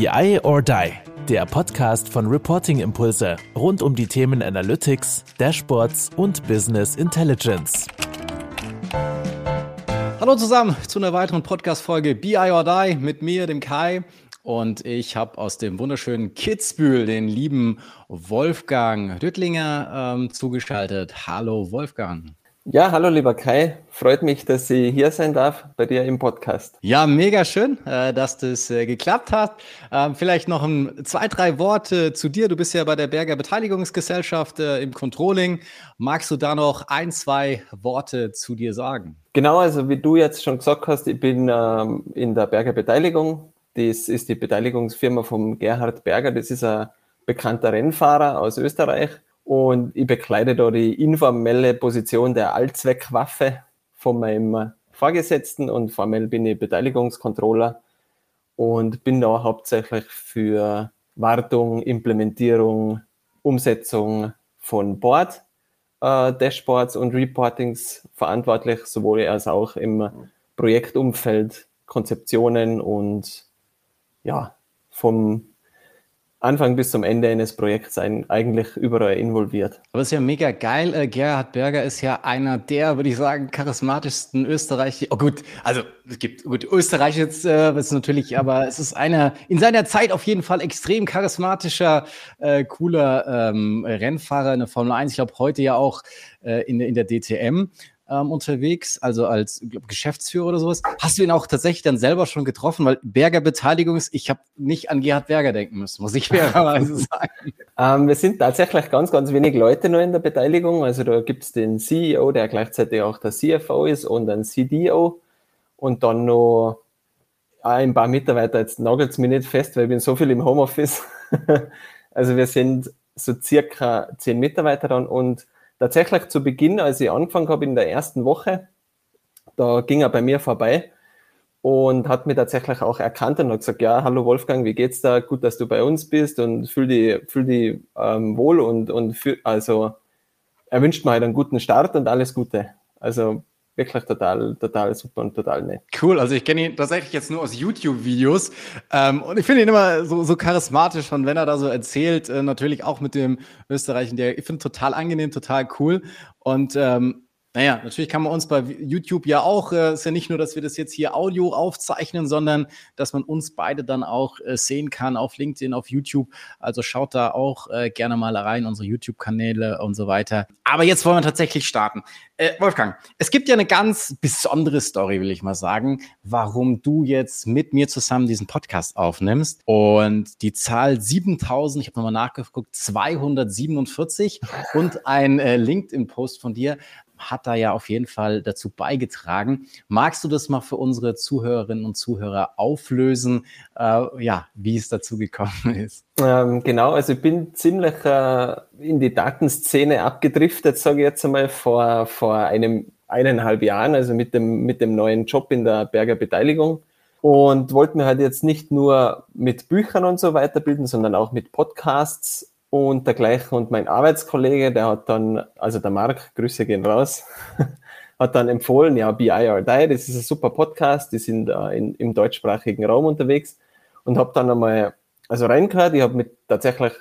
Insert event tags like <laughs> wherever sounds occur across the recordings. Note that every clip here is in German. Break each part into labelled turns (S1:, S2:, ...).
S1: BI or Die, der Podcast von Reporting Impulse rund um die Themen Analytics, Dashboards und Business Intelligence.
S2: Hallo zusammen zu einer weiteren Podcast-Folge BI or Die mit mir, dem Kai. Und ich habe aus dem wunderschönen Kitzbühel den lieben Wolfgang Rüttlinger ähm, zugeschaltet. Hallo Wolfgang.
S3: Ja, hallo lieber Kai. Freut mich, dass ich hier sein darf bei dir im Podcast.
S2: Ja, mega schön, äh, dass das äh, geklappt hat. Ähm, vielleicht noch ein, zwei, drei Worte zu dir. Du bist ja bei der Berger Beteiligungsgesellschaft äh, im Controlling. Magst du da noch ein, zwei Worte zu dir sagen?
S3: Genau, also wie du jetzt schon gesagt hast, ich bin ähm, in der Berger Beteiligung. Das ist die Beteiligungsfirma von Gerhard Berger. Das ist ein bekannter Rennfahrer aus Österreich und ich bekleide da die informelle Position der Allzweckwaffe von meinem Vorgesetzten und formell bin ich Beteiligungskontroller und bin da hauptsächlich für Wartung, Implementierung, Umsetzung von Board, äh, Dashboards und Reportings verantwortlich, sowohl als auch im Projektumfeld, Konzeptionen und ja, vom Anfang bis zum Ende eines Projekts eigentlich überall involviert.
S2: Aber es ist ja mega geil. Äh, Gerhard Berger ist ja einer der, würde ich sagen, charismatischsten Österreicher. Oh gut, also es gibt gut Österreich jetzt äh, ist natürlich, aber es ist einer in seiner Zeit auf jeden Fall extrem charismatischer, äh, cooler ähm, Rennfahrer in der Formel 1. Ich glaube heute ja auch äh, in, in der DTM ähm, unterwegs, also als glaub, Geschäftsführer oder sowas. Hast du ihn auch tatsächlich dann selber schon getroffen? Weil Berger Beteiligung ist, ich habe nicht an Gerhard Berger denken müssen, muss ich <laughs> fairerweise sagen.
S3: Ähm, wir sind tatsächlich ganz, ganz wenig Leute nur in der Beteiligung. Also da gibt es den CEO, der gleichzeitig auch der CFO ist und ein CDO und dann noch ein paar Mitarbeiter. Jetzt nagelt es mich nicht fest, weil ich bin so viel im Homeoffice. <laughs> also wir sind so circa zehn Mitarbeiter dann und tatsächlich zu Beginn, als ich angefangen habe in der ersten Woche, da ging er bei mir vorbei und hat mir tatsächlich auch erkannt und hat gesagt, ja, hallo Wolfgang, wie geht's da? Gut, dass du bei uns bist und fühl dich, fühl dich ähm, wohl und, und fühl, also er wünscht mir halt einen guten Start und alles Gute. Also wirklich total, total super und total nett.
S2: Cool, also ich kenne ihn tatsächlich jetzt nur aus YouTube-Videos ähm, und ich finde ihn immer so, so charismatisch und wenn er da so erzählt, äh, natürlich auch mit dem Österreichen, der ich finde total angenehm, total cool und ähm, naja, natürlich kann man uns bei YouTube ja auch, äh, ist ja nicht nur, dass wir das jetzt hier Audio aufzeichnen, sondern dass man uns beide dann auch äh, sehen kann auf LinkedIn, auf YouTube. Also schaut da auch äh, gerne mal rein, unsere YouTube-Kanäle und so weiter. Aber jetzt wollen wir tatsächlich starten. Äh, Wolfgang, es gibt ja eine ganz besondere Story, will ich mal sagen, warum du jetzt mit mir zusammen diesen Podcast aufnimmst. Und die Zahl 7000, ich habe nochmal nachgeguckt, 247 und ein äh, LinkedIn-Post von dir hat da ja auf jeden Fall dazu beigetragen. Magst du das mal für unsere Zuhörerinnen und Zuhörer auflösen, äh, ja, wie es dazu gekommen ist?
S3: Ähm, genau, also ich bin ziemlich äh, in die Datenszene abgedriftet, sage ich jetzt einmal, vor, vor einem eineinhalb Jahren, also mit dem, mit dem neuen Job in der Berger Beteiligung und wollte mir halt jetzt nicht nur mit Büchern und so weiterbilden, sondern auch mit Podcasts und dergleichen. Und mein Arbeitskollege, der hat dann, also der Marc, Grüße gehen raus, <laughs> hat dann empfohlen, ja, BI or Die, das ist ein super Podcast, die sind äh, in, im deutschsprachigen Raum unterwegs. Und habe dann einmal, also reingehört, ich habe mit tatsächlich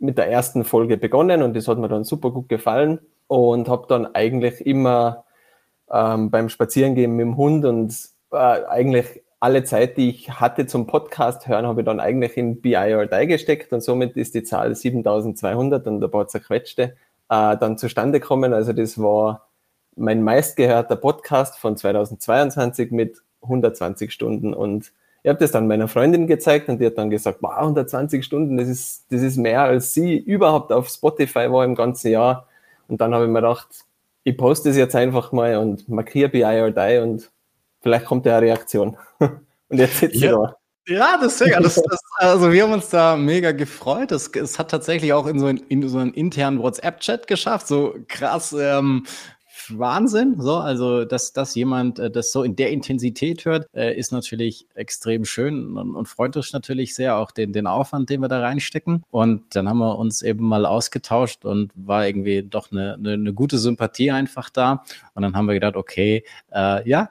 S3: mit der ersten Folge begonnen und das hat mir dann super gut gefallen. Und habe dann eigentlich immer ähm, beim Spazierengehen mit dem Hund und äh, eigentlich alle Zeit, die ich hatte zum Podcast hören, habe ich dann eigentlich in BI or Die gesteckt und somit ist die Zahl 7200 und ein paar zerquetschte äh, dann zustande gekommen. Also das war mein meistgehörter Podcast von 2022 mit 120 Stunden und ich habe das dann meiner Freundin gezeigt und die hat dann gesagt, wow, 120 Stunden, das ist, das ist mehr als sie überhaupt auf Spotify war im ganzen Jahr. Und dann habe ich mir gedacht, ich poste es jetzt einfach mal und markiere BI or Die und Vielleicht kommt ja eine Reaktion. <laughs> Und jetzt sitzt ja. da.
S2: Ja, deswegen, das, das, also wir haben uns da mega gefreut. Es, es hat tatsächlich auch in so, einen, in so einen internen WhatsApp-Chat geschafft. So krass, ähm, Wahnsinn. So, also, dass, dass jemand äh, das so in der Intensität hört, äh, ist natürlich extrem schön und, und freut uns natürlich sehr auch den, den Aufwand, den wir da reinstecken. Und dann haben wir uns eben mal ausgetauscht und war irgendwie doch eine, eine, eine gute Sympathie einfach da. Und dann haben wir gedacht, okay, äh, ja,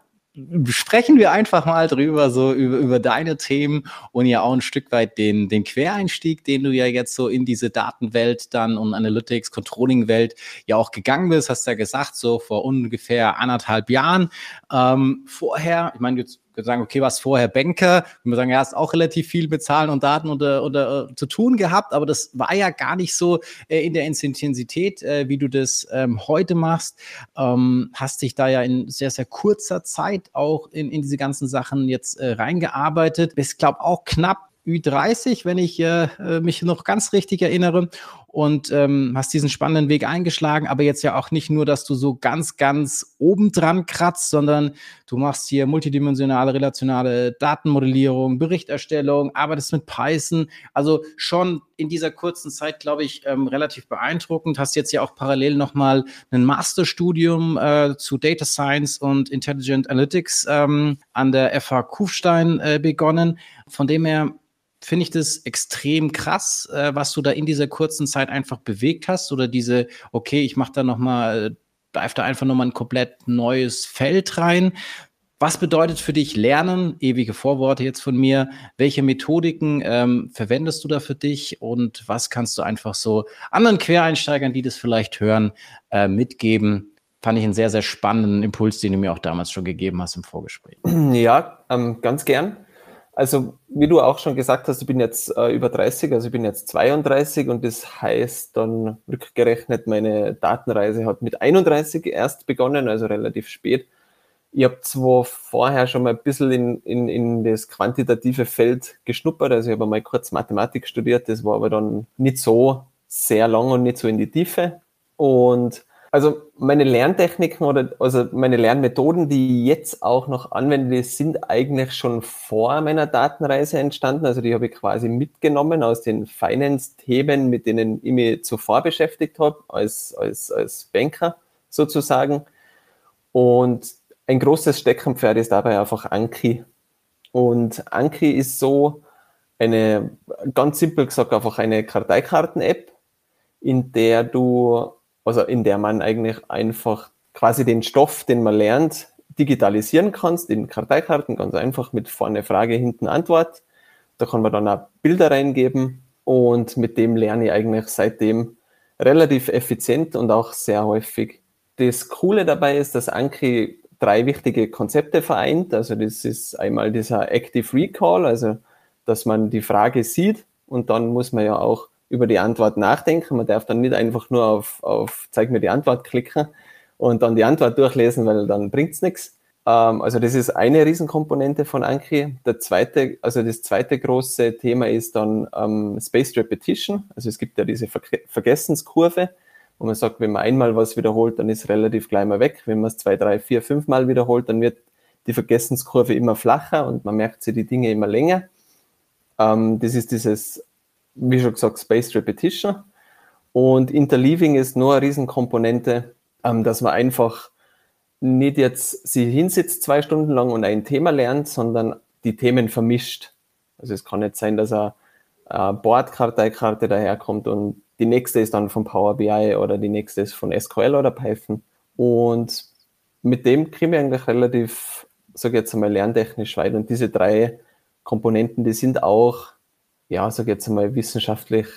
S2: sprechen wir einfach mal drüber, so über, über deine Themen und ja auch ein Stück weit den, den Quereinstieg, den du ja jetzt so in diese Datenwelt dann und Analytics, Controlling-Welt ja auch gegangen bist, hast ja gesagt, so vor ungefähr anderthalb Jahren. Ähm, vorher, ich meine, jetzt würde sagen, okay, was vorher Banker, wir sagen, ja, hast auch relativ viel mit Zahlen und Daten oder, oder äh, zu tun gehabt, aber das war ja gar nicht so äh, in der Intensität, äh, wie du das ähm, heute machst. Ähm, hast dich da ja in sehr, sehr kurzer Zeit auch in, in diese ganzen Sachen jetzt äh, reingearbeitet. Bist, glaube auch knapp Ü30, wenn ich äh, äh, mich noch ganz richtig erinnere und ähm, hast diesen spannenden Weg eingeschlagen, aber jetzt ja auch nicht nur, dass du so ganz, ganz obendran kratzt, sondern du machst hier multidimensionale, relationale Datenmodellierung, Berichterstellung, arbeitest mit Python, also schon in dieser kurzen Zeit, glaube ich, ähm, relativ beeindruckend. Hast jetzt ja auch parallel nochmal ein Masterstudium äh, zu Data Science und Intelligent Analytics ähm, an der FH Kufstein äh, begonnen. Von dem her finde ich das extrem krass, äh, was du da in dieser kurzen Zeit einfach bewegt hast oder diese, okay, ich mache da noch mal, dive da einfach noch mal ein komplett neues Feld rein. Was bedeutet für dich Lernen? Ewige Vorworte jetzt von mir. Welche Methodiken ähm, verwendest du da für dich und was kannst du einfach so anderen Quereinsteigern, die das vielleicht hören, äh, mitgeben? Fand ich einen sehr, sehr spannenden Impuls, den du mir auch damals schon gegeben hast im Vorgespräch.
S3: Ja, ähm, ganz gern. Also, wie du auch schon gesagt hast, ich bin jetzt äh, über 30, also ich bin jetzt 32 und das heißt dann rückgerechnet, meine Datenreise hat mit 31 erst begonnen, also relativ spät. Ich habe zwar vorher schon mal ein bisschen in, in, in das quantitative Feld geschnuppert, also ich habe mal kurz Mathematik studiert, das war aber dann nicht so sehr lang und nicht so in die Tiefe. Und also meine Lerntechniken oder also meine Lernmethoden, die ich jetzt auch noch anwende, sind eigentlich schon vor meiner Datenreise entstanden. Also die habe ich quasi mitgenommen aus den Finance-Themen, mit denen ich mich zuvor beschäftigt habe, als, als, als Banker sozusagen. Und ein großes Steckenpferd ist dabei einfach Anki. Und Anki ist so eine, ganz simpel gesagt, einfach eine Karteikarten-App, in der du also in der man eigentlich einfach quasi den Stoff, den man lernt, digitalisieren kannst in Karteikarten, ganz einfach mit vorne Frage, hinten Antwort. Da kann man dann auch Bilder reingeben und mit dem lerne ich eigentlich seitdem relativ effizient und auch sehr häufig. Das Coole dabei ist, dass Anki drei wichtige Konzepte vereint. Also das ist einmal dieser Active Recall, also dass man die Frage sieht und dann muss man ja auch über die Antwort nachdenken. Man darf dann nicht einfach nur auf, auf zeig mir die Antwort klicken und dann die Antwort durchlesen, weil dann bringt's nichts. Ähm, also das ist eine Riesenkomponente von Anki. Der zweite, also das zweite große Thema ist dann ähm, Spaced Repetition. Also es gibt ja diese Ver Vergessenskurve, wo man sagt, wenn man einmal was wiederholt, dann ist relativ gleich mal weg. Wenn man es zwei, drei, vier, fünf Mal wiederholt, dann wird die Vergessenskurve immer flacher und man merkt sich die Dinge immer länger. Ähm, das ist dieses wie schon gesagt, Spaced Repetition. Und Interleaving ist nur eine Riesenkomponente, ähm, dass man einfach nicht jetzt sie hinsitzt zwei Stunden lang und ein Thema lernt, sondern die Themen vermischt. Also es kann nicht sein, dass eine, eine Bordkarteikarte daherkommt und die nächste ist dann von Power BI oder die nächste ist von SQL oder Python. Und mit dem kriegen wir eigentlich relativ, sage ich jetzt einmal, lerntechnisch weit. Und diese drei Komponenten, die sind auch ja, sag jetzt mal, wissenschaftlich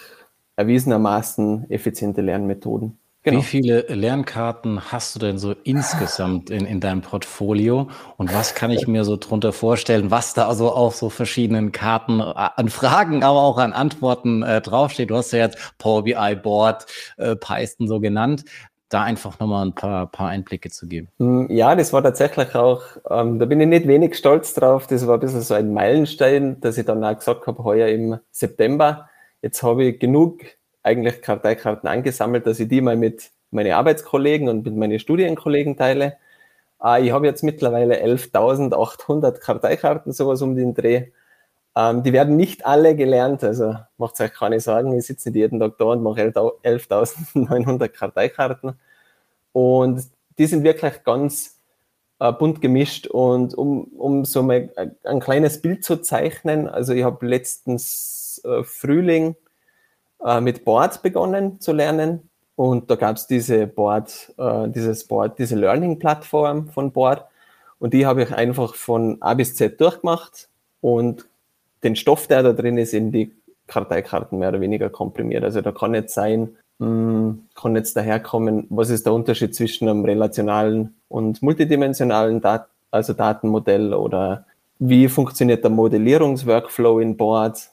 S3: erwiesenermaßen effiziente Lernmethoden.
S2: Genau. Wie viele Lernkarten hast du denn so insgesamt in, in deinem Portfolio? Und was kann ich mir so drunter vorstellen, was da also auf so verschiedenen Karten äh, an Fragen, aber auch an Antworten äh, draufsteht? Du hast ja jetzt Power BI Board, äh, Python so genannt da einfach nochmal ein paar, paar Einblicke zu geben.
S3: Mm, ja, das war tatsächlich auch, ähm, da bin ich nicht wenig stolz drauf. Das war ein bisschen so ein Meilenstein, dass ich dann auch gesagt habe, heuer im September, jetzt habe ich genug eigentlich Karteikarten angesammelt, dass ich die mal mit meinen Arbeitskollegen und mit meinen Studienkollegen teile. Äh, ich habe jetzt mittlerweile 11.800 Karteikarten, sowas um den Dreh. Ähm, die werden nicht alle gelernt, also macht euch keine Sorgen, ich sitze nicht jeden Tag da und mache 11.900 Karteikarten. Und die sind wirklich ganz äh, bunt gemischt. Und um, um so mal ein kleines Bild zu zeichnen, also ich habe letztens äh, Frühling äh, mit Board begonnen zu lernen. Und da gab es diese Board, äh, dieses Board, diese Learning-Plattform von Board. Und die habe ich einfach von A bis Z durchgemacht und den Stoff, der da drin ist, in die Karteikarten mehr oder weniger komprimiert. Also da kann jetzt sein, mh, hm, kann jetzt daherkommen, was ist der Unterschied zwischen einem relationalen und multidimensionalen Dat also Datenmodell oder wie funktioniert der Modellierungsworkflow in Board.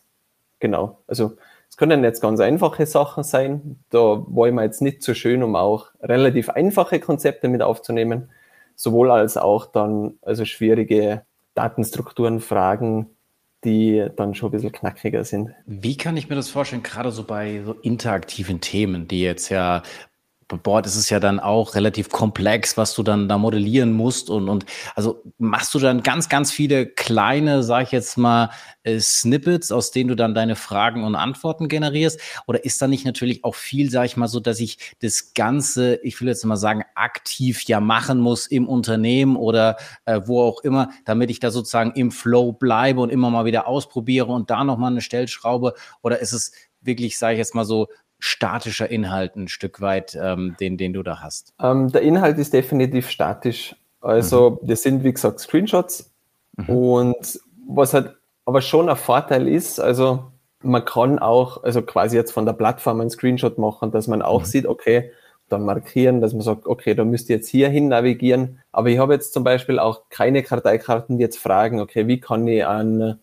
S3: Genau, also es können jetzt ganz einfache Sachen sein. Da wollen wir jetzt nicht so schön, um auch relativ einfache Konzepte mit aufzunehmen, sowohl als auch dann also schwierige Datenstrukturen, Fragen, die dann schon ein bisschen knackiger sind.
S2: Wie kann ich mir das vorstellen, gerade so bei so interaktiven Themen, die jetzt ja bei Board ist es ja dann auch relativ komplex, was du dann da modellieren musst und, und also machst du dann ganz, ganz viele kleine, sag ich jetzt mal, äh, Snippets, aus denen du dann deine Fragen und Antworten generierst? Oder ist da nicht natürlich auch viel, sag ich mal so, dass ich das Ganze, ich will jetzt mal sagen, aktiv ja machen muss im Unternehmen oder äh, wo auch immer, damit ich da sozusagen im Flow bleibe und immer mal wieder ausprobiere und da nochmal eine Stellschraube? Oder ist es wirklich, sage ich jetzt mal so, statischer Inhalt ein Stück weit, ähm, den, den du da hast?
S3: Ähm, der Inhalt ist definitiv statisch. Also mhm. das sind, wie gesagt, Screenshots. Mhm. Und was halt aber schon ein Vorteil ist, also man kann auch, also quasi jetzt von der Plattform einen Screenshot machen, dass man auch mhm. sieht, okay, dann markieren, dass man sagt, okay, da müsst ihr jetzt hier hin navigieren. Aber ich habe jetzt zum Beispiel auch keine Karteikarten, die jetzt fragen, okay, wie kann ich an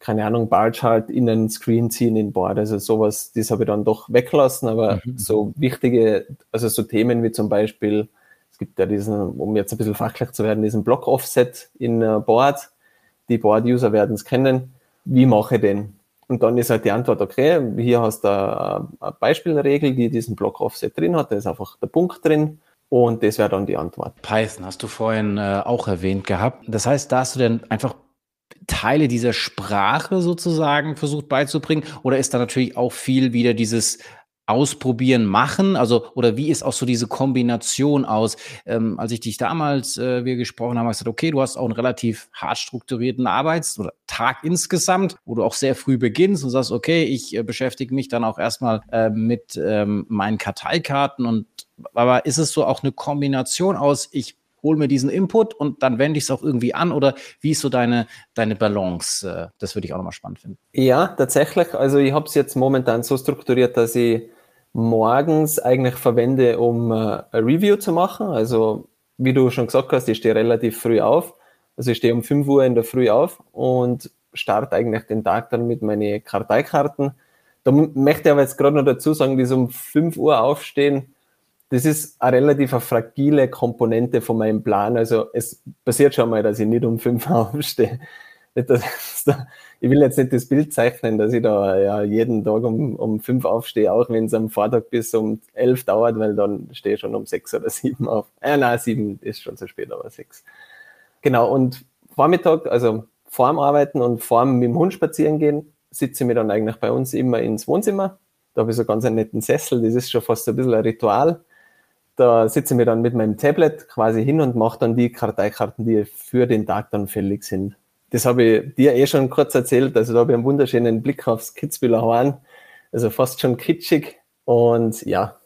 S3: keine Ahnung, Barchart in einen Screen ziehen in Board. Also sowas, das habe ich dann doch weggelassen, aber mhm. so wichtige, also so Themen wie zum Beispiel, es gibt ja diesen, um jetzt ein bisschen fachlich zu werden, diesen Block-Offset in uh, Board. Die Board-User werden es kennen. Wie mache ich den? Und dann ist halt die Antwort, okay, hier hast du eine Beispielregel, die diesen Block-Offset drin hat, da ist einfach der Punkt drin. Und das wäre dann die Antwort.
S2: Python hast du vorhin äh, auch erwähnt gehabt. Das heißt, da hast du dann einfach Teile dieser Sprache sozusagen versucht beizubringen? Oder ist da natürlich auch viel wieder dieses Ausprobieren, machen? Also, oder wie ist auch so diese Kombination aus? Ähm, als ich dich damals, äh, wir gesprochen haben, habe ich gesagt, okay, du hast auch einen relativ hart strukturierten Arbeits- oder Tag insgesamt, wo du auch sehr früh beginnst und sagst, okay, ich äh, beschäftige mich dann auch erstmal äh, mit ähm, meinen Karteikarten und aber ist es so auch eine Kombination aus, ich hol mir diesen Input und dann wende ich es auch irgendwie an oder wie ist so deine, deine Balance? Äh, das würde ich auch nochmal spannend finden.
S3: Ja, tatsächlich. Also ich habe es jetzt momentan so strukturiert, dass ich morgens eigentlich verwende, um äh, ein Review zu machen. Also wie du schon gesagt hast, ich stehe relativ früh auf. Also ich stehe um 5 Uhr in der Früh auf und starte eigentlich den Tag dann mit meinen Karteikarten. Da möchte ich aber jetzt gerade noch dazu sagen, dieses um 5 Uhr aufstehen, das ist eine relativ fragile Komponente von meinem Plan. Also es passiert schon mal, dass ich nicht um fünf <laughs> aufstehe. ich will jetzt nicht das Bild zeichnen, dass ich da ja jeden Tag um, um fünf aufstehe, auch wenn es am Vortag bis um elf dauert, weil dann stehe ich schon um sechs oder <laughs> sieben auf. Äh, nein, sieben ist schon zu spät, aber sechs. Genau, und Vormittag, also vorm Arbeiten und vorm mit dem Hund spazieren gehen, sitze ich mir dann eigentlich bei uns immer ins Wohnzimmer. Da habe ich so ganz einen netten Sessel, das ist schon fast ein bisschen ein Ritual da sitze ich mir dann mit meinem Tablet quasi hin und mache dann die Karteikarten, die für den Tag dann fällig sind. Das habe ich dir eh schon kurz erzählt. Also da habe ich einen wunderschönen Blick aufs Kitzbühler Horn. Also fast schon kitschig. Und ja,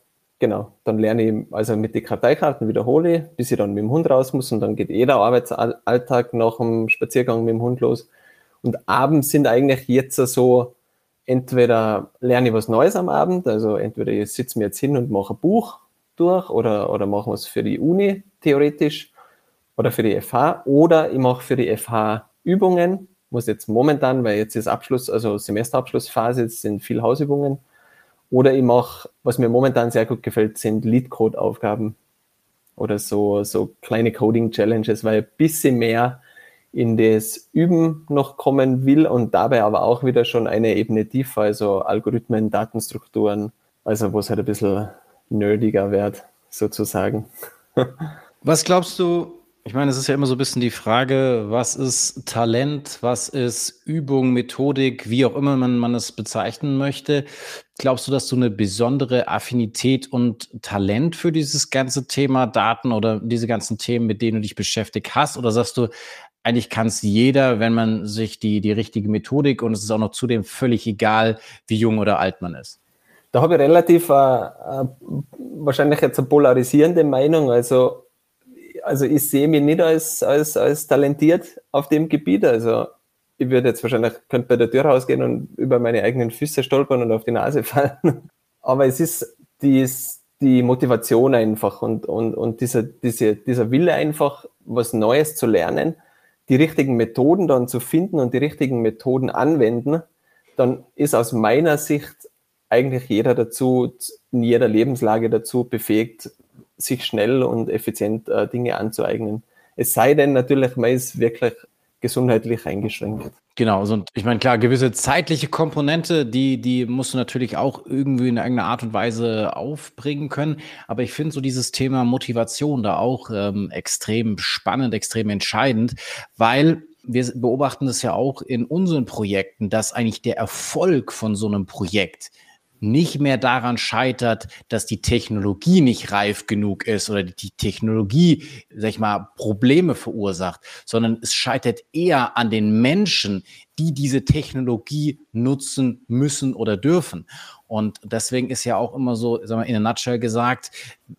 S3: genau. Dann lerne ich also mit den Karteikarten wiederhole, bis ich dann mit dem Hund raus muss. Und dann geht jeder Arbeitsalltag nach dem Spaziergang mit dem Hund los. Und abends sind eigentlich jetzt so, entweder lerne ich was Neues am Abend, also entweder ich sitze mir jetzt hin und mache ein Buch durch oder, oder machen wir es für die Uni theoretisch oder für die FH oder ich mache für die FH Übungen, muss jetzt momentan, weil jetzt ist Abschluss, also Semesterabschlussphase, jetzt sind viel Hausübungen. Oder ich mache, was mir momentan sehr gut gefällt, sind Lead-Code-Aufgaben oder so, so kleine Coding-Challenges, weil ein bisschen mehr in das Üben noch kommen will und dabei aber auch wieder schon eine Ebene tiefer, also Algorithmen, Datenstrukturen, also wo es halt ein bisschen nerdiger wird, sozusagen. <laughs>
S2: Was glaubst du, ich meine, es ist ja immer so ein bisschen die Frage, was ist Talent, was ist Übung, Methodik, wie auch immer man, man es bezeichnen möchte. Glaubst du, dass du eine besondere Affinität und Talent für dieses ganze Thema Daten oder diese ganzen Themen, mit denen du dich beschäftigt hast? Oder sagst du, eigentlich kann es jeder, wenn man sich die, die richtige Methodik und es ist auch noch zudem völlig egal, wie jung oder alt man ist?
S3: Da habe ich relativ äh, äh, wahrscheinlich jetzt eine polarisierende Meinung. Also also ich sehe mich nicht als, als, als talentiert auf dem Gebiet. Also ich würde jetzt wahrscheinlich, könnte bei der Tür rausgehen und über meine eigenen Füße stolpern und auf die Nase <laughs> fallen. Aber es ist dies, die Motivation einfach und, und, und dieser, diese, dieser Wille einfach, was Neues zu lernen, die richtigen Methoden dann zu finden und die richtigen Methoden anwenden, dann ist aus meiner Sicht eigentlich jeder dazu, in jeder Lebenslage dazu befähigt, sich schnell und effizient äh, Dinge anzueignen. Es sei denn natürlich, man ist wirklich gesundheitlich eingeschränkt.
S2: Genau, also, und ich meine, klar, gewisse zeitliche Komponente, die, die musst du natürlich auch irgendwie in irgendeiner Art und Weise aufbringen können. Aber ich finde so dieses Thema Motivation da auch ähm, extrem spannend, extrem entscheidend, weil wir beobachten das ja auch in unseren Projekten, dass eigentlich der Erfolg von so einem Projekt nicht mehr daran scheitert, dass die Technologie nicht reif genug ist oder die Technologie, sag ich mal, Probleme verursacht, sondern es scheitert eher an den Menschen, die diese Technologie nutzen müssen oder dürfen. Und deswegen ist ja auch immer so, sagen wir in a nutshell gesagt,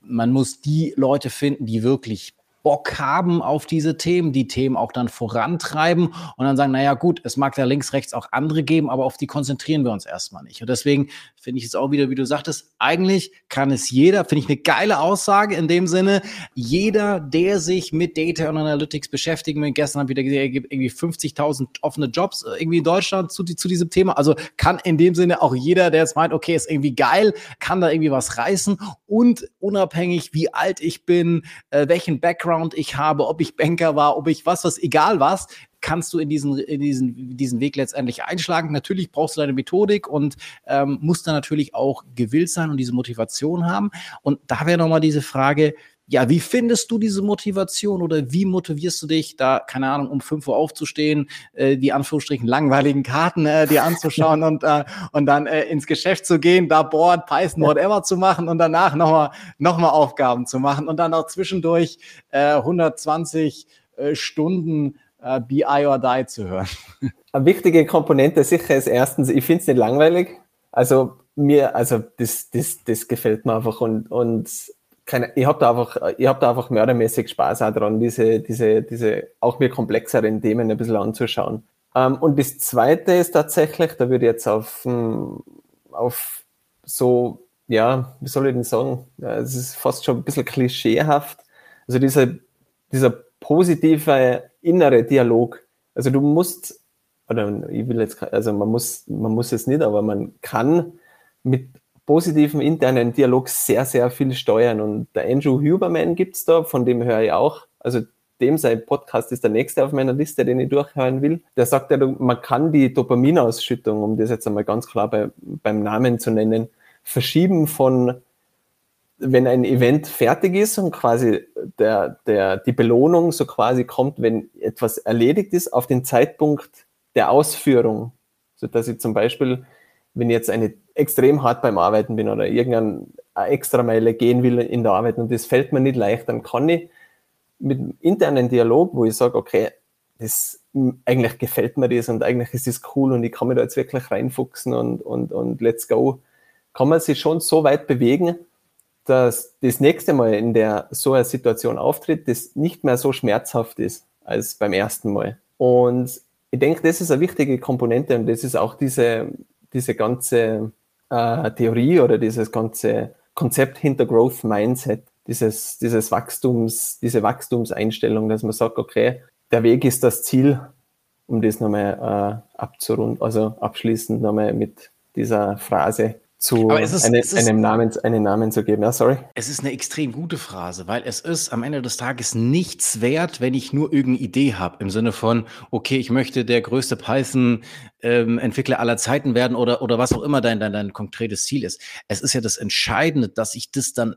S2: man muss die Leute finden, die wirklich Bock haben auf diese Themen, die Themen auch dann vorantreiben und dann sagen, naja gut, es mag da links, rechts auch andere geben, aber auf die konzentrieren wir uns erstmal nicht. Und deswegen finde ich es auch wieder, wie du sagtest, eigentlich kann es jeder, finde ich eine geile Aussage in dem Sinne, jeder, der sich mit Data und Analytics beschäftigen will, gestern habe ich wieder gesehen, er gibt irgendwie 50.000 offene Jobs äh, irgendwie in Deutschland zu, zu diesem Thema. Also kann in dem Sinne auch jeder, der jetzt meint, okay, ist irgendwie geil, kann da irgendwie was reißen und unabhängig, wie alt ich bin, äh, welchen Background ich habe, ob ich Banker war, ob ich was, was, egal was, kannst du in diesen, in diesen, diesen Weg letztendlich einschlagen. Natürlich brauchst du deine Methodik und ähm, musst da natürlich auch gewillt sein und diese Motivation haben. Und da wäre nochmal diese Frage, ja, wie findest du diese Motivation oder wie motivierst du dich, da, keine Ahnung, um 5 Uhr aufzustehen, äh, die Anführungsstrichen langweiligen Karten äh, dir anzuschauen <laughs> und, äh, und dann äh, ins Geschäft zu gehen, da Board, Python, whatever zu machen und danach nochmal noch mal Aufgaben zu machen und dann auch zwischendurch äh, 120 äh, Stunden äh, BI or Die zu hören. <laughs>
S3: Eine wichtige Komponente sicher ist erstens, ich finde es nicht langweilig. Also mir, also das, das, das gefällt mir einfach und, und keine, ich habe da einfach, ich habe da einfach mördermäßig Spaß auch dran, diese, diese, diese auch mir komplexeren Themen ein bisschen anzuschauen. Ähm, und das zweite ist tatsächlich, da würde ich jetzt auf, hm, auf so, ja, wie soll ich denn sagen? Es ist fast schon ein bisschen klischeehaft. Also dieser, dieser positive innere Dialog. Also du musst, oder ich will jetzt, also man muss, man muss es nicht, aber man kann mit positiven internen Dialog sehr, sehr viel steuern. Und der Andrew Huberman gibt es da, von dem höre ich auch. Also dem sein Podcast ist der nächste auf meiner Liste, den ich durchhören will. Der sagt ja, man kann die Dopaminausschüttung, um das jetzt einmal ganz klar bei, beim Namen zu nennen, verschieben von, wenn ein Event fertig ist und quasi der, der, die Belohnung so quasi kommt, wenn etwas erledigt ist, auf den Zeitpunkt der Ausführung. So dass ich zum Beispiel, wenn ich jetzt eine extrem hart beim Arbeiten bin oder irgendeine extra Meile gehen will in der Arbeit und das fällt mir nicht leicht, dann kann ich mit internen Dialog, wo ich sage, okay, das, eigentlich gefällt mir das und eigentlich ist das cool und ich kann mich da jetzt wirklich reinfuchsen und, und, und let's go, kann man sich schon so weit bewegen, dass das nächste Mal, in der so eine Situation auftritt, das nicht mehr so schmerzhaft ist als beim ersten Mal. Und ich denke, das ist eine wichtige Komponente und das ist auch diese, diese ganze äh, Theorie oder dieses ganze Konzept hinter Growth Mindset, dieses, dieses Wachstums, diese Wachstumseinstellung, dass man sagt, okay, der Weg ist das Ziel, um das nochmal äh, abzurunden, also abschließend nochmal mit dieser Phrase zu ist, eine, ist, einem Namen, einen Namen zu geben. Ja, sorry.
S2: Es ist eine extrem gute Phrase, weil es ist am Ende des Tages nichts wert, wenn ich nur irgendeine Idee habe, im Sinne von, okay, ich möchte der größte Python-Entwickler ähm, aller Zeiten werden oder, oder was auch immer dein, dein, dein konkretes Ziel ist. Es ist ja das Entscheidende, dass ich das dann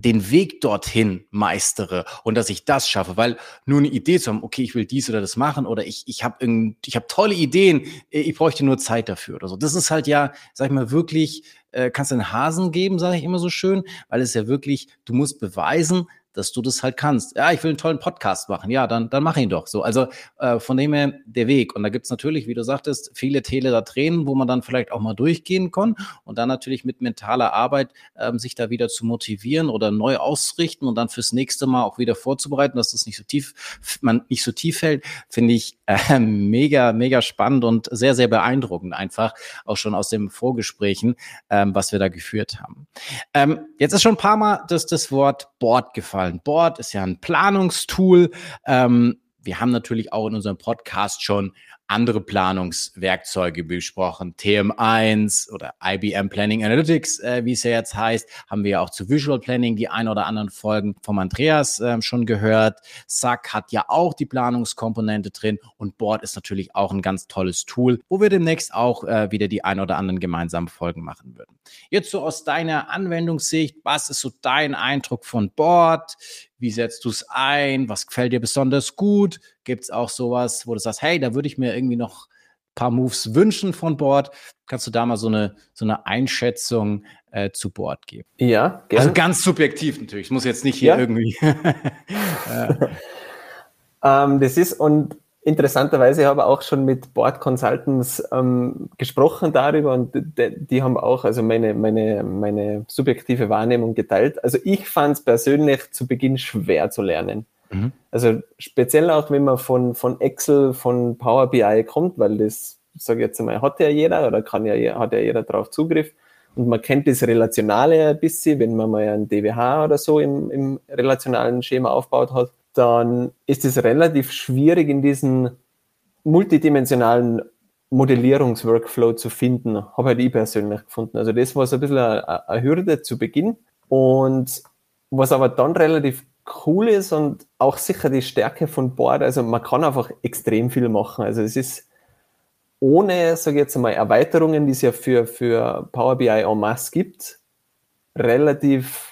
S2: den Weg dorthin meistere und dass ich das schaffe, weil nur eine Idee zu haben, okay, ich will dies oder das machen oder ich, ich habe ich hab tolle Ideen, äh, ich bräuchte nur Zeit dafür oder so. Das ist halt ja, sag ich mal, wirklich, äh, kannst du einen Hasen geben, sage ich immer so schön, weil es ja wirklich, du musst beweisen, dass du das halt kannst. Ja, ich will einen tollen Podcast machen. Ja, dann, dann mach ihn doch so. Also äh, von dem her der Weg. Und da gibt's natürlich, wie du sagtest, viele Täler da Tränen, wo man dann vielleicht auch mal durchgehen kann und dann natürlich mit mentaler Arbeit ähm, sich da wieder zu motivieren oder neu ausrichten und dann fürs nächste Mal auch wieder vorzubereiten, dass das nicht so tief, man nicht so tief fällt, finde ich äh, <laughs> mega, mega spannend und sehr, sehr beeindruckend einfach, auch schon aus den Vorgesprächen, ähm, was wir da geführt haben. Ähm, jetzt ist schon ein paar Mal das, das Wort Board gefallen. Board ist ja ein Planungstool. Ähm, wir haben natürlich auch in unserem Podcast schon andere Planungswerkzeuge besprochen. TM1 oder IBM Planning Analytics, äh, wie es ja jetzt heißt, haben wir ja auch zu Visual Planning die ein oder anderen Folgen vom Andreas äh, schon gehört. SAC hat ja auch die Planungskomponente drin und Board ist natürlich auch ein ganz tolles Tool, wo wir demnächst auch äh, wieder die ein oder anderen gemeinsamen Folgen machen würden. Jetzt so aus deiner Anwendungssicht, was ist so dein Eindruck von Board? Wie setzt du es ein? Was gefällt dir besonders gut? Gibt es auch sowas, wo du sagst, hey, da würde ich mir irgendwie noch ein paar Moves wünschen von Board? Kannst du da mal so eine, so eine Einschätzung äh, zu Board geben?
S3: Ja,
S2: gerne. Also ganz subjektiv natürlich. Ich muss jetzt nicht hier ja. irgendwie. <laughs> <laughs>
S3: ähm, das ist, und interessanterweise habe ich auch schon mit Board Consultants ähm, gesprochen darüber und die, die, haben auch also meine, meine, meine subjektive Wahrnehmung geteilt. Also ich fand es persönlich zu Beginn schwer zu lernen. Mhm. Also speziell auch, wenn man von, von Excel, von Power BI kommt, weil das, sage ich jetzt einmal, hat ja jeder oder kann ja, hat ja jeder darauf Zugriff. Und man kennt das Relationale ein bisschen, wenn man mal ein DWH oder so im, im relationalen Schema aufgebaut hat dann ist es relativ schwierig, in diesen multidimensionalen Modellierungsworkflow zu finden, habe halt ich persönlich gefunden. Also das war so ein bisschen eine, eine Hürde zu Beginn. Und was aber dann relativ cool ist und auch sicher die Stärke von Board, also man kann einfach extrem viel machen. Also es ist ohne, sage ich jetzt einmal, Erweiterungen, die es ja für, für Power BI en masse gibt, relativ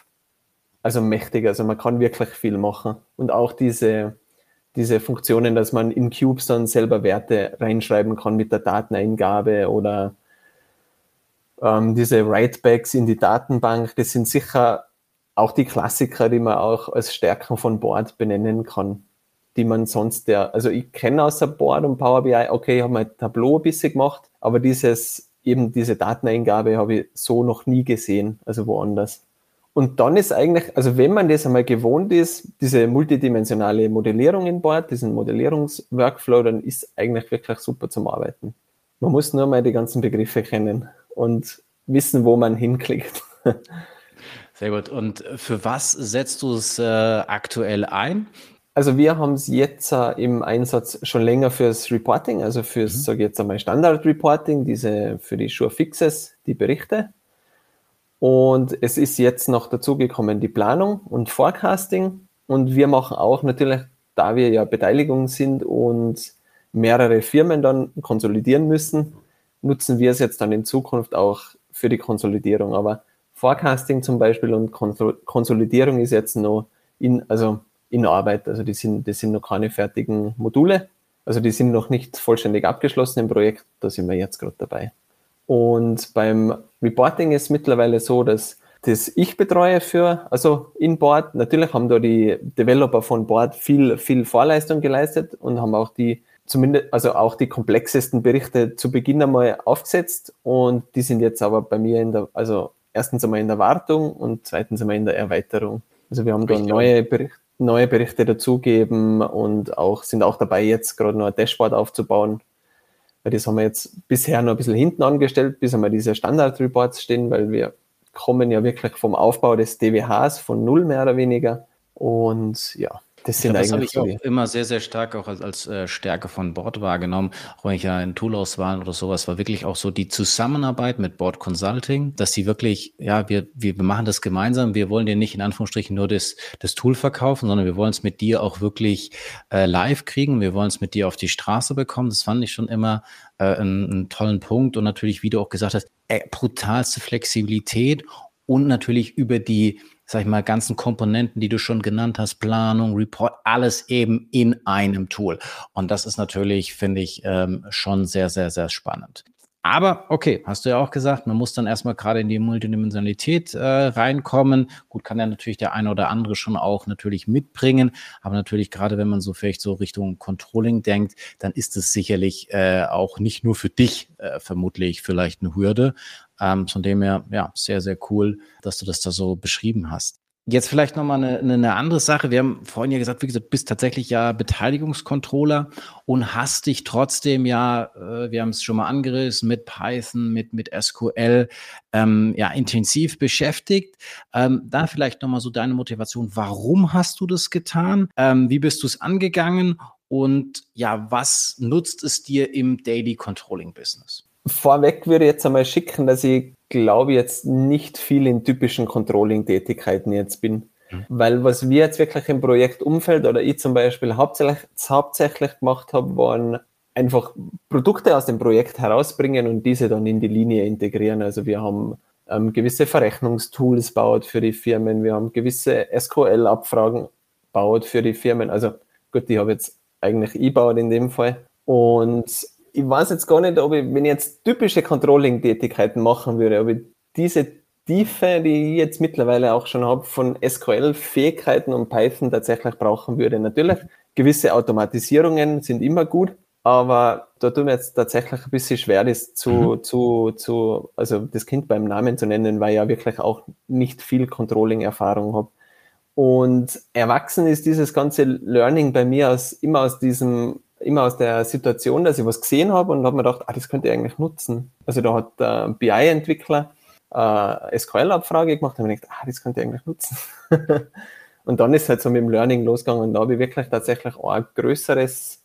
S3: also mächtig. Also man kann wirklich viel machen. Und auch diese, diese Funktionen, dass man in Cubes dann selber Werte reinschreiben kann mit der Dateneingabe oder ähm, diese Writebacks in die Datenbank, das sind sicher auch die Klassiker, die man auch als Stärken von Board benennen kann, die man sonst ja, also ich kenne außer Board und Power BI, okay, ich habe mein Tableau ein bisschen gemacht, aber dieses, eben diese Dateneingabe habe ich so noch nie gesehen, also woanders. Und dann ist eigentlich, also wenn man das einmal gewohnt ist, diese multidimensionale Modellierung in Bord, diesen Modellierungsworkflow, dann ist eigentlich wirklich super zum Arbeiten. Man muss nur mal die ganzen Begriffe kennen und wissen, wo man hinklickt. <laughs>
S2: Sehr gut. Und für was setzt du es äh, aktuell ein?
S3: Also wir haben es jetzt äh, im Einsatz schon länger fürs Reporting, also fürs, mhm. sage ich jetzt einmal, Standard-Reporting, diese für die Sure Fixes, die Berichte. Und es ist jetzt noch dazugekommen die Planung und Forecasting. Und wir machen auch natürlich, da wir ja Beteiligung sind und mehrere Firmen dann konsolidieren müssen, nutzen wir es jetzt dann in Zukunft auch für die Konsolidierung. Aber Forecasting zum Beispiel und Konsolidierung ist jetzt noch in, also in Arbeit. Also die sind, das sind noch keine fertigen Module. Also die sind noch nicht vollständig abgeschlossen im Projekt. Da sind wir jetzt gerade dabei. Und beim Reporting ist mittlerweile so, dass das ich betreue für, also in Board. Natürlich haben da die Developer von Board viel, viel Vorleistung geleistet und haben auch die, zumindest, also auch die komplexesten Berichte zu Beginn einmal aufgesetzt und die sind jetzt aber bei mir in der, also erstens einmal in der Wartung und zweitens einmal in der Erweiterung. Also wir haben da neue Berichte, neue Berichte dazugeben und auch, sind auch dabei, jetzt gerade noch ein Dashboard aufzubauen, weil das haben wir jetzt bisher noch ein bisschen hinten angestellt, bis einmal diese Standard-Reports stehen, weil wir kommen ja wirklich vom Aufbau des DWHs von null mehr oder weniger. Und ja,
S2: das sind ja, das habe ich auch immer sehr, sehr stark auch als, als äh, Stärke von Board wahrgenommen. Auch wenn ich ja in Toolauswahl oder sowas war, wirklich auch so die Zusammenarbeit mit Board Consulting, dass sie wirklich, ja, wir, wir machen das gemeinsam. Wir wollen dir nicht in Anführungsstrichen nur das, das Tool verkaufen, sondern wir wollen es mit dir auch wirklich äh, live kriegen. Wir wollen es mit dir auf die Straße bekommen. Das fand ich schon immer äh, einen, einen tollen Punkt. Und natürlich, wie du auch gesagt hast, äh, brutalste Flexibilität und natürlich über die sag ich mal, ganzen Komponenten, die du schon genannt hast, Planung, Report, alles eben in einem Tool. Und das ist natürlich, finde ich, ähm, schon sehr, sehr, sehr spannend. Aber okay, hast du ja auch gesagt, man muss dann erstmal gerade in die Multidimensionalität äh, reinkommen. Gut, kann ja natürlich der eine oder andere schon auch natürlich mitbringen. Aber natürlich, gerade wenn man so vielleicht so Richtung Controlling denkt, dann ist es sicherlich äh, auch nicht nur für dich äh, vermutlich vielleicht eine Hürde. Ähm, von dem her, ja, sehr, sehr cool, dass du das da so beschrieben hast. Jetzt vielleicht nochmal eine, eine andere Sache. Wir haben vorhin ja gesagt, wie gesagt, bist tatsächlich ja Beteiligungskontroller und hast dich trotzdem ja, äh, wir haben es schon mal angerissen, mit Python, mit, mit SQL, ähm, ja, intensiv beschäftigt. Ähm, da vielleicht nochmal so deine Motivation. Warum hast du das getan? Ähm, wie bist du es angegangen? Und ja, was nutzt es dir im Daily Controlling Business?
S3: Vorweg würde ich jetzt einmal schicken, dass ich glaube jetzt nicht viel in typischen Controlling-Tätigkeiten jetzt bin. Mhm. Weil was wir jetzt wirklich im Projektumfeld oder ich zum Beispiel hauptsächlich, hauptsächlich gemacht habe, waren einfach Produkte aus dem Projekt herausbringen und diese dann in die Linie integrieren. Also wir haben ähm, gewisse Verrechnungstools baut für die Firmen, wir haben gewisse SQL-Abfragen baut für die Firmen. Also gut, die habe jetzt eigentlich ich baut in dem Fall. Und ich weiß jetzt gar nicht, ob ich, wenn ich jetzt typische Controlling-Tätigkeiten machen würde, ob ich diese Tiefe, die ich jetzt mittlerweile auch schon habe, von SQL-Fähigkeiten und Python tatsächlich brauchen würde. Natürlich, gewisse Automatisierungen sind immer gut, aber da tut mir jetzt tatsächlich ein bisschen schwer, das zu, mhm. zu, zu, also das Kind beim Namen zu nennen, weil ich ja wirklich auch nicht viel Controlling-Erfahrung habe. Und erwachsen ist dieses ganze Learning bei mir aus, immer aus diesem immer aus der Situation, dass ich was gesehen habe und habe mir gedacht, ah, das könnte ich eigentlich nutzen. Also da hat der BI-Entwickler äh, SQL-Abfrage gemacht und habe mir gedacht, ah, das könnte ich eigentlich nutzen. <laughs> und dann ist halt so mit dem Learning losgegangen und da habe ich wirklich tatsächlich auch ein größeres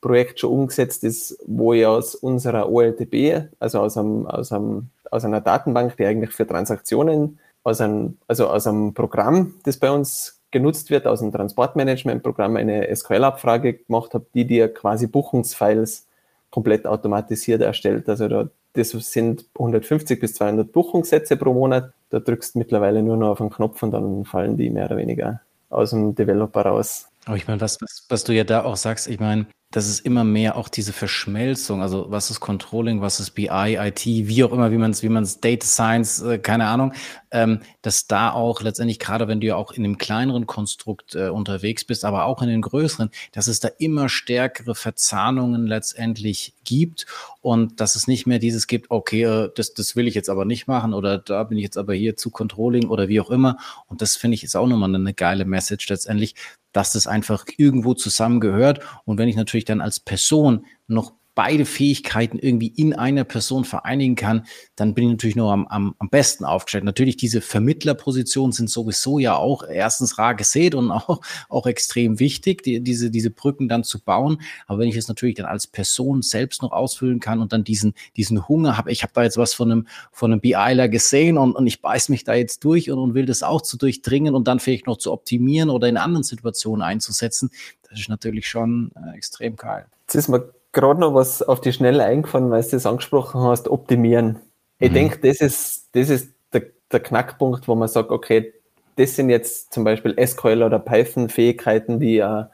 S3: Projekt schon umgesetzt, ist, wo ich aus unserer OLTB, also aus, einem, aus, einem, aus einer Datenbank, die eigentlich für Transaktionen, aus einem, also aus einem Programm, das bei uns genutzt wird aus dem Transportmanagement-Programm, eine SQL-Abfrage gemacht habe, die dir quasi Buchungsfiles komplett automatisiert erstellt. Also da, das sind 150 bis 200 Buchungssätze pro Monat. Da drückst du mittlerweile nur noch auf einen Knopf und dann fallen die mehr oder weniger aus dem Developer raus.
S2: Aber ich meine, was, was, was du ja da auch sagst, ich meine, dass es immer mehr auch diese Verschmelzung, also was ist Controlling, was ist BI, IT, wie auch immer, wie man es, wie man es, Data Science, äh, keine Ahnung, ähm, dass da auch letztendlich, gerade wenn du ja auch in einem kleineren Konstrukt äh, unterwegs bist, aber auch in den größeren, dass es da immer stärkere Verzahnungen letztendlich gibt und dass es nicht mehr dieses gibt, okay, äh, das, das will ich jetzt aber nicht machen oder da bin ich jetzt aber hier zu Controlling oder wie auch immer. Und das finde ich ist auch nochmal eine geile Message letztendlich, dass das einfach irgendwo zusammengehört. Und wenn ich natürlich dann als Person noch beide Fähigkeiten irgendwie in einer Person vereinigen kann, dann bin ich natürlich nur am, am, am besten aufgestellt. Natürlich, diese Vermittlerpositionen sind sowieso ja auch erstens rar gesät und auch, auch extrem wichtig, die, diese, diese Brücken dann zu bauen. Aber wenn ich es natürlich dann als Person selbst noch ausfüllen kann und dann diesen, diesen Hunger habe, ich habe da jetzt was von einem, von einem BIler gesehen und, und ich beiß mich da jetzt durch und, und will das auch zu durchdringen und dann vielleicht noch zu optimieren oder in anderen Situationen einzusetzen, das ist natürlich schon äh, extrem geil.
S3: Jetzt ist mir gerade noch was auf die Schnelle eingefallen, weil du das angesprochen hast, optimieren. Ich mhm. denke, das ist, das ist der, der Knackpunkt, wo man sagt, okay, das sind jetzt zum Beispiel SQL oder Python-Fähigkeiten, die ein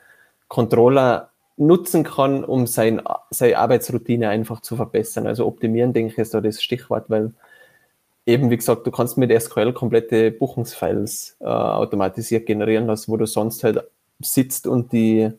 S3: Controller nutzen kann, um sein, seine Arbeitsroutine einfach zu verbessern. Also optimieren, denke ich, ist da das Stichwort, weil eben, wie gesagt, du kannst mit SQL komplette Buchungsfiles äh, automatisiert generieren lassen, wo du sonst halt sitzt und die,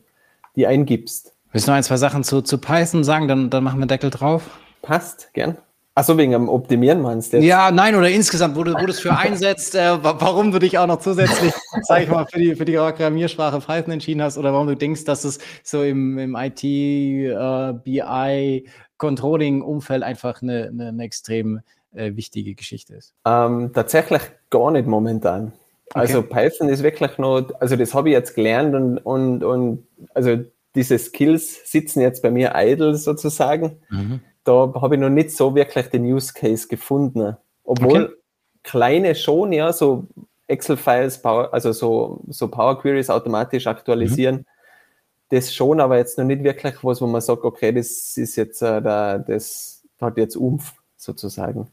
S3: die eingibst.
S2: Willst du noch ein, zwei Sachen zu, zu Python sagen? Dann, dann machen wir Deckel drauf.
S3: Passt, gern. Achso, wegen dem Optimieren meinst du?
S2: Jetzt? Ja, nein, oder insgesamt, wo du, wo du es für <laughs> einsetzt, äh, warum du dich auch noch zusätzlich, <laughs> sag ich mal, für die, für die Programmiersprache Python entschieden hast oder warum du denkst, dass es so im, im IT, äh, BI, Controlling-Umfeld einfach eine, eine, eine extrem äh, wichtige Geschichte ist.
S3: Ähm, tatsächlich gar nicht momentan. Also okay. Also Python ist wirklich noch, also das habe ich jetzt gelernt und, und, und also diese Skills sitzen jetzt bei mir idle sozusagen. Mhm. Da habe ich noch nicht so wirklich den Use Case gefunden. Obwohl okay. kleine schon, ja, so Excel-Files, also so, so Power Queries automatisch aktualisieren. Mhm. Das schon, aber jetzt noch nicht wirklich was, wo man sagt, okay, das ist jetzt, äh, da, das hat jetzt Umf sozusagen.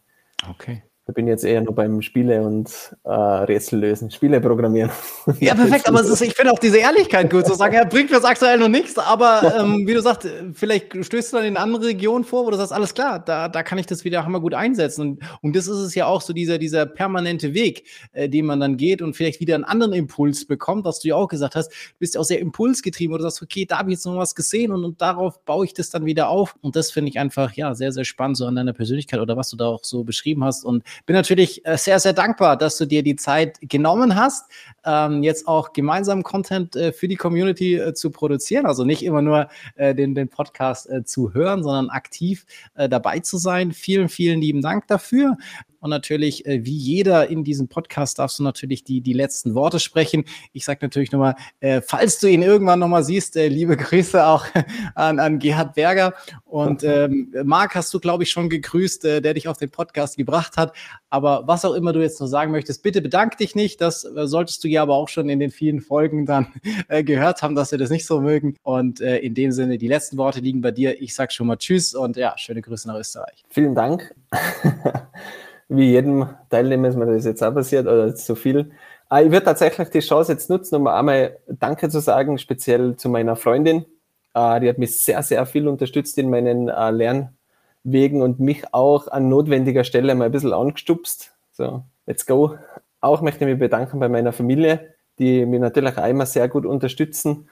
S2: Okay.
S3: Da bin ich jetzt eher nur beim Spiele und äh, Rätsel lösen, Spiele programmieren.
S2: Ja, <laughs> perfekt, aber ist, ich finde auch diese Ehrlichkeit gut zu sagen, ja, bringt mir aktuell noch nichts, aber <laughs> ähm, wie du sagst, vielleicht stößt du dann in andere Regionen vor, wo du sagst, alles klar, da, da kann ich das wieder hammer gut einsetzen. Und, und das ist es ja auch so, dieser, dieser permanente Weg, äh, den man dann geht und vielleicht wieder einen anderen Impuls bekommt, was du ja auch gesagt hast, du bist ja auch sehr impulsgetrieben oder sagst, okay, da habe ich jetzt noch was gesehen und, und darauf baue ich das dann wieder auf. Und das finde ich einfach, ja, sehr, sehr spannend so an deiner Persönlichkeit oder was du da auch so beschrieben hast. Und bin natürlich äh, sehr, sehr dankbar, dass du dir die Zeit genommen hast, ähm, jetzt auch gemeinsam Content äh, für die Community äh, zu produzieren. Also nicht immer nur den, den Podcast zu hören, sondern aktiv dabei zu sein. Vielen, vielen lieben Dank dafür. Und natürlich, äh, wie jeder in diesem Podcast, darfst du natürlich die, die letzten Worte sprechen. Ich sage natürlich nochmal, äh, falls du ihn irgendwann nochmal siehst, äh, liebe Grüße auch <laughs> an, an Gerhard Berger. Und <laughs> ähm, Marc hast du, glaube ich, schon gegrüßt, äh, der dich auf den Podcast gebracht hat. Aber was auch immer du jetzt noch sagen möchtest, bitte bedank dich nicht. Das äh, solltest du ja aber auch schon in den vielen Folgen dann <laughs> äh, gehört haben, dass wir das nicht so mögen. Und äh, in dem Sinne, die letzten Worte liegen bei dir. Ich sag schon mal Tschüss und ja, schöne Grüße nach Österreich.
S3: Vielen Dank. Wie jedem Teilnehmer ist mir das jetzt auch passiert oder zu viel. Ah, ich würde tatsächlich die Chance jetzt nutzen, um einmal Danke zu sagen, speziell zu meiner Freundin. Ah, die hat mich sehr, sehr viel unterstützt in meinen ah, Lernwegen und mich auch an notwendiger Stelle mal ein bisschen angestupst. So, let's go. Auch möchte ich mich bedanken bei meiner Familie, die mich natürlich auch immer sehr gut unterstützen.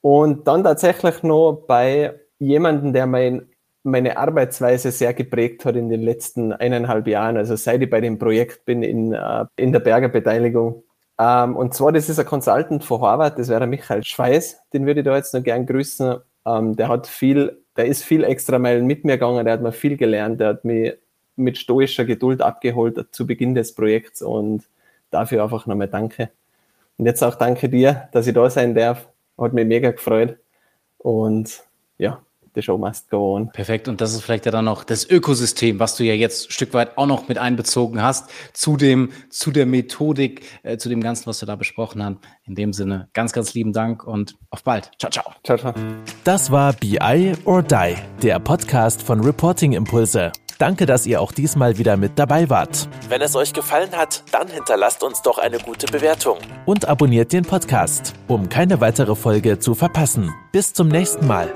S3: Und dann tatsächlich noch bei jemandem, der mein meine Arbeitsweise sehr geprägt hat in den letzten eineinhalb Jahren, also seit ich bei dem Projekt bin in, äh, in der Bergerbeteiligung. Ähm, und zwar, das ist ein Consultant von Harvard, das wäre Michael Schweiß, den würde ich da jetzt noch gern grüßen. Ähm, der hat viel, der ist viel extra Meilen mit mir gegangen, der hat mir viel gelernt, der hat mich mit stoischer Geduld abgeholt zu Beginn des Projekts und dafür einfach nochmal danke. Und jetzt auch danke dir, dass ich da sein darf. Hat mich mega gefreut. Und ja, the show must go on.
S2: Perfekt. Und das ist vielleicht ja dann noch das Ökosystem, was du ja jetzt ein Stück weit auch noch mit einbezogen hast, zu dem, zu der Methodik, äh, zu dem Ganzen, was wir da besprochen haben. In dem Sinne, ganz, ganz lieben Dank und auf bald. Ciao, ciao. Ciao, ciao.
S1: Das war BI or Die, der Podcast von Reporting Impulse. Danke, dass ihr auch diesmal wieder mit dabei wart. Wenn es euch gefallen hat, dann hinterlasst uns doch eine gute Bewertung. Und abonniert den Podcast, um keine weitere Folge zu verpassen. Bis zum nächsten Mal.